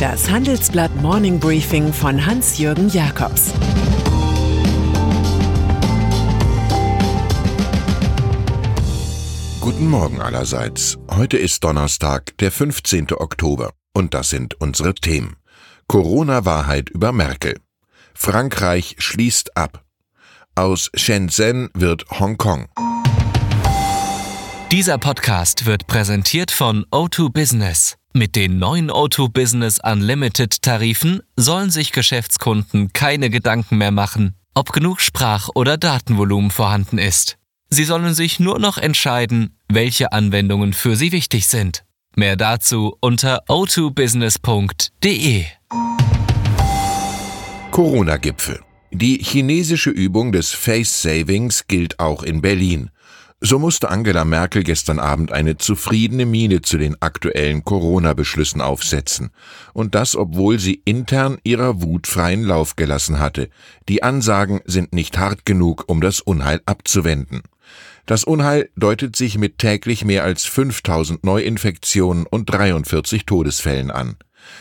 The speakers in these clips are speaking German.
Das Handelsblatt Morning Briefing von Hans-Jürgen Jakobs Guten Morgen allerseits. Heute ist Donnerstag, der 15. Oktober. Und das sind unsere Themen. Corona-Wahrheit über Merkel. Frankreich schließt ab. Aus Shenzhen wird Hongkong. Dieser Podcast wird präsentiert von O2 Business. Mit den neuen O2 Business Unlimited Tarifen sollen sich Geschäftskunden keine Gedanken mehr machen, ob genug Sprach- oder Datenvolumen vorhanden ist. Sie sollen sich nur noch entscheiden, welche Anwendungen für sie wichtig sind. Mehr dazu unter o2business.de. Corona-Gipfel. Die chinesische Übung des Face Savings gilt auch in Berlin. So musste Angela Merkel gestern Abend eine zufriedene Miene zu den aktuellen Corona-Beschlüssen aufsetzen. Und das, obwohl sie intern ihrer Wut freien Lauf gelassen hatte. Die Ansagen sind nicht hart genug, um das Unheil abzuwenden. Das Unheil deutet sich mit täglich mehr als 5000 Neuinfektionen und 43 Todesfällen an.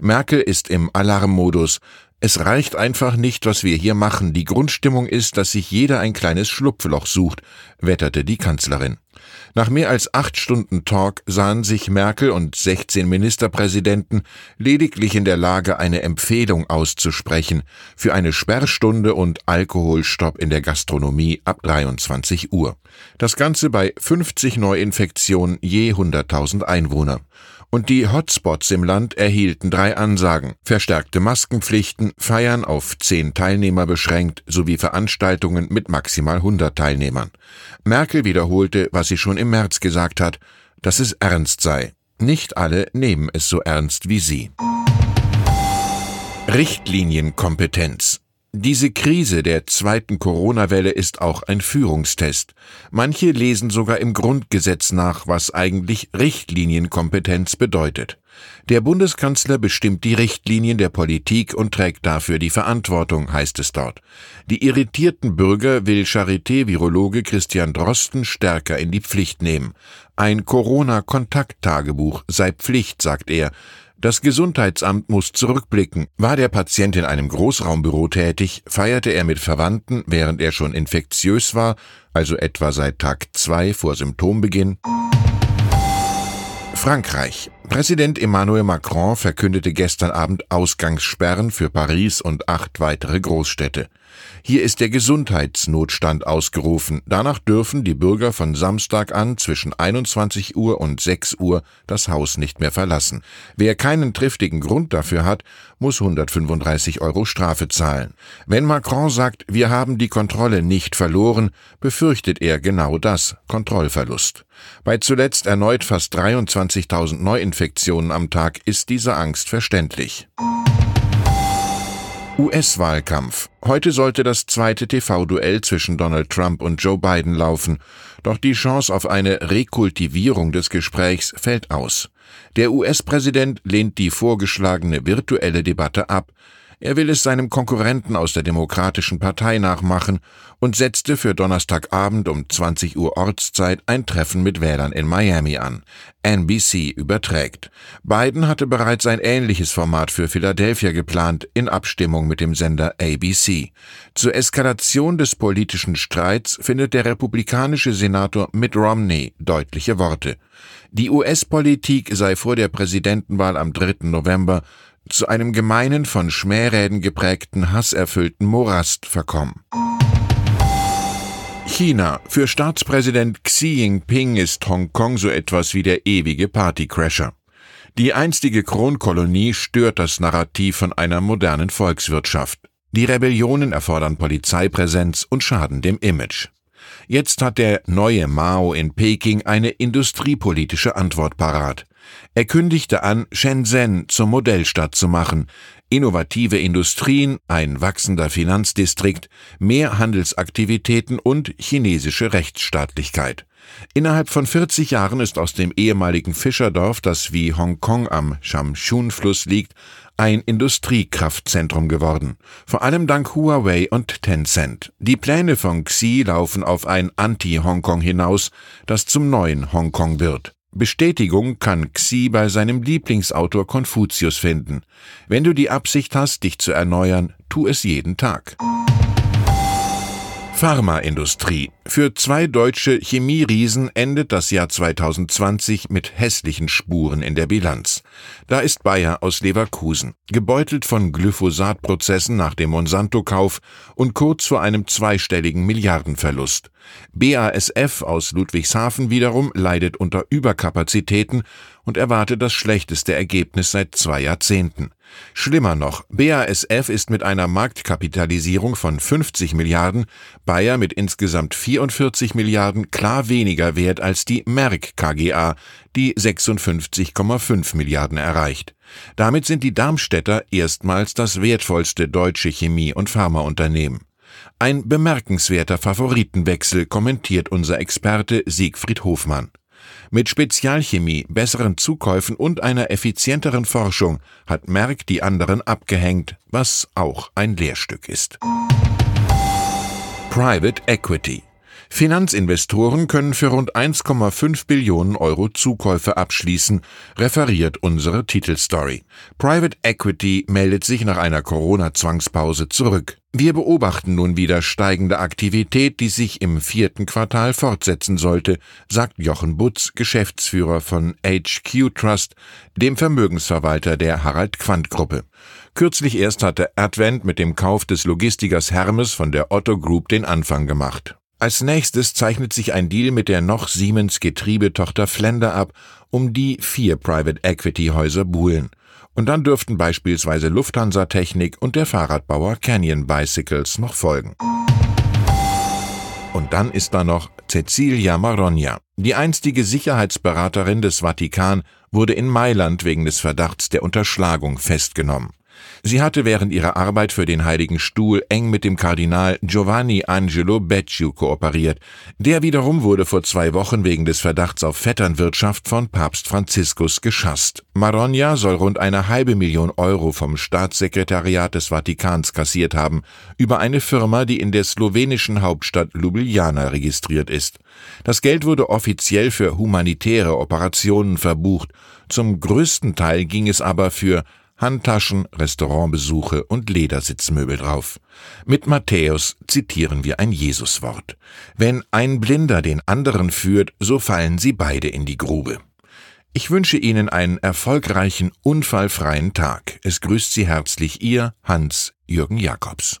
Merkel ist im Alarmmodus, es reicht einfach nicht, was wir hier machen. Die Grundstimmung ist, dass sich jeder ein kleines Schlupfloch sucht, wetterte die Kanzlerin. Nach mehr als acht Stunden Talk sahen sich Merkel und 16 Ministerpräsidenten lediglich in der Lage, eine Empfehlung auszusprechen für eine Sperrstunde und Alkoholstopp in der Gastronomie ab 23 Uhr. Das Ganze bei 50 Neuinfektionen je 100.000 Einwohner. Und die Hotspots im Land erhielten drei Ansagen. Verstärkte Maskenpflichten, Feiern auf zehn Teilnehmer beschränkt sowie Veranstaltungen mit maximal 100 Teilnehmern. Merkel wiederholte, was sie schon im März gesagt hat, dass es ernst sei. Nicht alle nehmen es so ernst wie sie. Richtlinienkompetenz. Diese Krise der zweiten Corona-Welle ist auch ein Führungstest. Manche lesen sogar im Grundgesetz nach, was eigentlich Richtlinienkompetenz bedeutet. Der Bundeskanzler bestimmt die Richtlinien der Politik und trägt dafür die Verantwortung, heißt es dort. Die irritierten Bürger will Charité-Virologe Christian Drosten stärker in die Pflicht nehmen. Ein Corona-Kontakttagebuch sei Pflicht, sagt er. Das Gesundheitsamt muss zurückblicken. War der Patient in einem Großraumbüro tätig, feierte er mit Verwandten, während er schon infektiös war, also etwa seit Tag zwei vor Symptombeginn? Frankreich. Präsident Emmanuel Macron verkündete gestern Abend Ausgangssperren für Paris und acht weitere Großstädte. Hier ist der Gesundheitsnotstand ausgerufen. Danach dürfen die Bürger von Samstag an zwischen 21 Uhr und 6 Uhr das Haus nicht mehr verlassen. Wer keinen triftigen Grund dafür hat, muss 135 Euro Strafe zahlen. Wenn Macron sagt, wir haben die Kontrolle nicht verloren, befürchtet er genau das, Kontrollverlust. Bei zuletzt erneut fast 23.000 Neuinfektionen am Tag ist diese Angst verständlich. US-Wahlkampf. Heute sollte das zweite TV-Duell zwischen Donald Trump und Joe Biden laufen, doch die Chance auf eine Rekultivierung des Gesprächs fällt aus. Der US-Präsident lehnt die vorgeschlagene virtuelle Debatte ab, er will es seinem Konkurrenten aus der Demokratischen Partei nachmachen und setzte für Donnerstagabend um 20 Uhr Ortszeit ein Treffen mit Wählern in Miami an. NBC überträgt. Biden hatte bereits ein ähnliches Format für Philadelphia geplant, in Abstimmung mit dem Sender ABC. Zur Eskalation des politischen Streits findet der republikanische Senator Mitt Romney deutliche Worte. Die US-Politik sei vor der Präsidentenwahl am 3. November zu einem gemeinen, von Schmähräden geprägten, hasserfüllten Morast verkommen. China. Für Staatspräsident Xi Jinping ist Hongkong so etwas wie der ewige Partycrasher. Die einstige Kronkolonie stört das Narrativ von einer modernen Volkswirtschaft. Die Rebellionen erfordern Polizeipräsenz und schaden dem Image. Jetzt hat der neue Mao in Peking eine industriepolitische Antwort parat. Er kündigte an, Shenzhen zur Modellstadt zu machen, innovative Industrien, ein wachsender Finanzdistrikt, mehr Handelsaktivitäten und chinesische Rechtsstaatlichkeit. Innerhalb von 40 Jahren ist aus dem ehemaligen Fischerdorf, das wie Hongkong am Shamshun-Fluss liegt, ein Industriekraftzentrum geworden. Vor allem dank Huawei und Tencent. Die Pläne von Xi laufen auf ein Anti-Hongkong hinaus, das zum neuen Hongkong wird. Bestätigung kann Xi bei seinem Lieblingsautor Konfuzius finden. Wenn du die Absicht hast, dich zu erneuern, tu es jeden Tag. Pharmaindustrie. Für zwei deutsche Chemieriesen endet das Jahr 2020 mit hässlichen Spuren in der Bilanz. Da ist Bayer aus Leverkusen, gebeutelt von Glyphosatprozessen nach dem Monsanto-Kauf und kurz vor einem zweistelligen Milliardenverlust. BASF aus Ludwigshafen wiederum leidet unter Überkapazitäten und erwartet das schlechteste Ergebnis seit zwei Jahrzehnten. Schlimmer noch, BASF ist mit einer Marktkapitalisierung von 50 Milliarden, Bayer mit insgesamt 44 Milliarden klar weniger wert als die Merck KGA, die 56,5 Milliarden erreicht. Damit sind die Darmstädter erstmals das wertvollste deutsche Chemie- und Pharmaunternehmen. Ein bemerkenswerter Favoritenwechsel kommentiert unser Experte Siegfried Hofmann. Mit Spezialchemie, besseren Zukäufen und einer effizienteren Forschung hat Merck die anderen abgehängt, was auch ein Lehrstück ist. Private Equity Finanzinvestoren können für rund 1,5 Billionen Euro Zukäufe abschließen, referiert unsere Titelstory. Private Equity meldet sich nach einer Corona-Zwangspause zurück. Wir beobachten nun wieder steigende Aktivität, die sich im vierten Quartal fortsetzen sollte, sagt Jochen Butz, Geschäftsführer von HQ Trust, dem Vermögensverwalter der Harald Quandt Gruppe. Kürzlich erst hatte Advent mit dem Kauf des Logistikers Hermes von der Otto Group den Anfang gemacht. Als nächstes zeichnet sich ein Deal mit der noch Siemens Getriebetochter Flender ab, um die vier Private Equity Häuser buhlen. Und dann dürften beispielsweise Lufthansa Technik und der Fahrradbauer Canyon Bicycles noch folgen. Und dann ist da noch Cecilia Marogna. Die einstige Sicherheitsberaterin des Vatikan wurde in Mailand wegen des Verdachts der Unterschlagung festgenommen. Sie hatte während ihrer Arbeit für den Heiligen Stuhl eng mit dem Kardinal Giovanni Angelo Becciu kooperiert. Der wiederum wurde vor zwei Wochen wegen des Verdachts auf Vetternwirtschaft von Papst Franziskus geschasst. Marogna soll rund eine halbe Million Euro vom Staatssekretariat des Vatikans kassiert haben, über eine Firma, die in der slowenischen Hauptstadt Ljubljana registriert ist. Das Geld wurde offiziell für humanitäre Operationen verbucht, zum größten Teil ging es aber für Handtaschen, Restaurantbesuche und Ledersitzmöbel drauf. Mit Matthäus zitieren wir ein Jesuswort. Wenn ein Blinder den anderen führt, so fallen sie beide in die Grube. Ich wünsche Ihnen einen erfolgreichen, unfallfreien Tag. Es grüßt Sie herzlich Ihr Hans Jürgen Jakobs.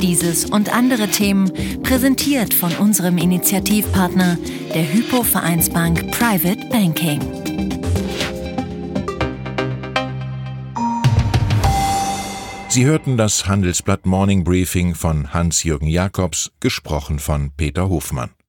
Dieses und andere Themen präsentiert von unserem Initiativpartner, der Hypo Vereinsbank Private Banking. Sie hörten das Handelsblatt Morning Briefing von Hans-Jürgen Jakobs, gesprochen von Peter Hofmann.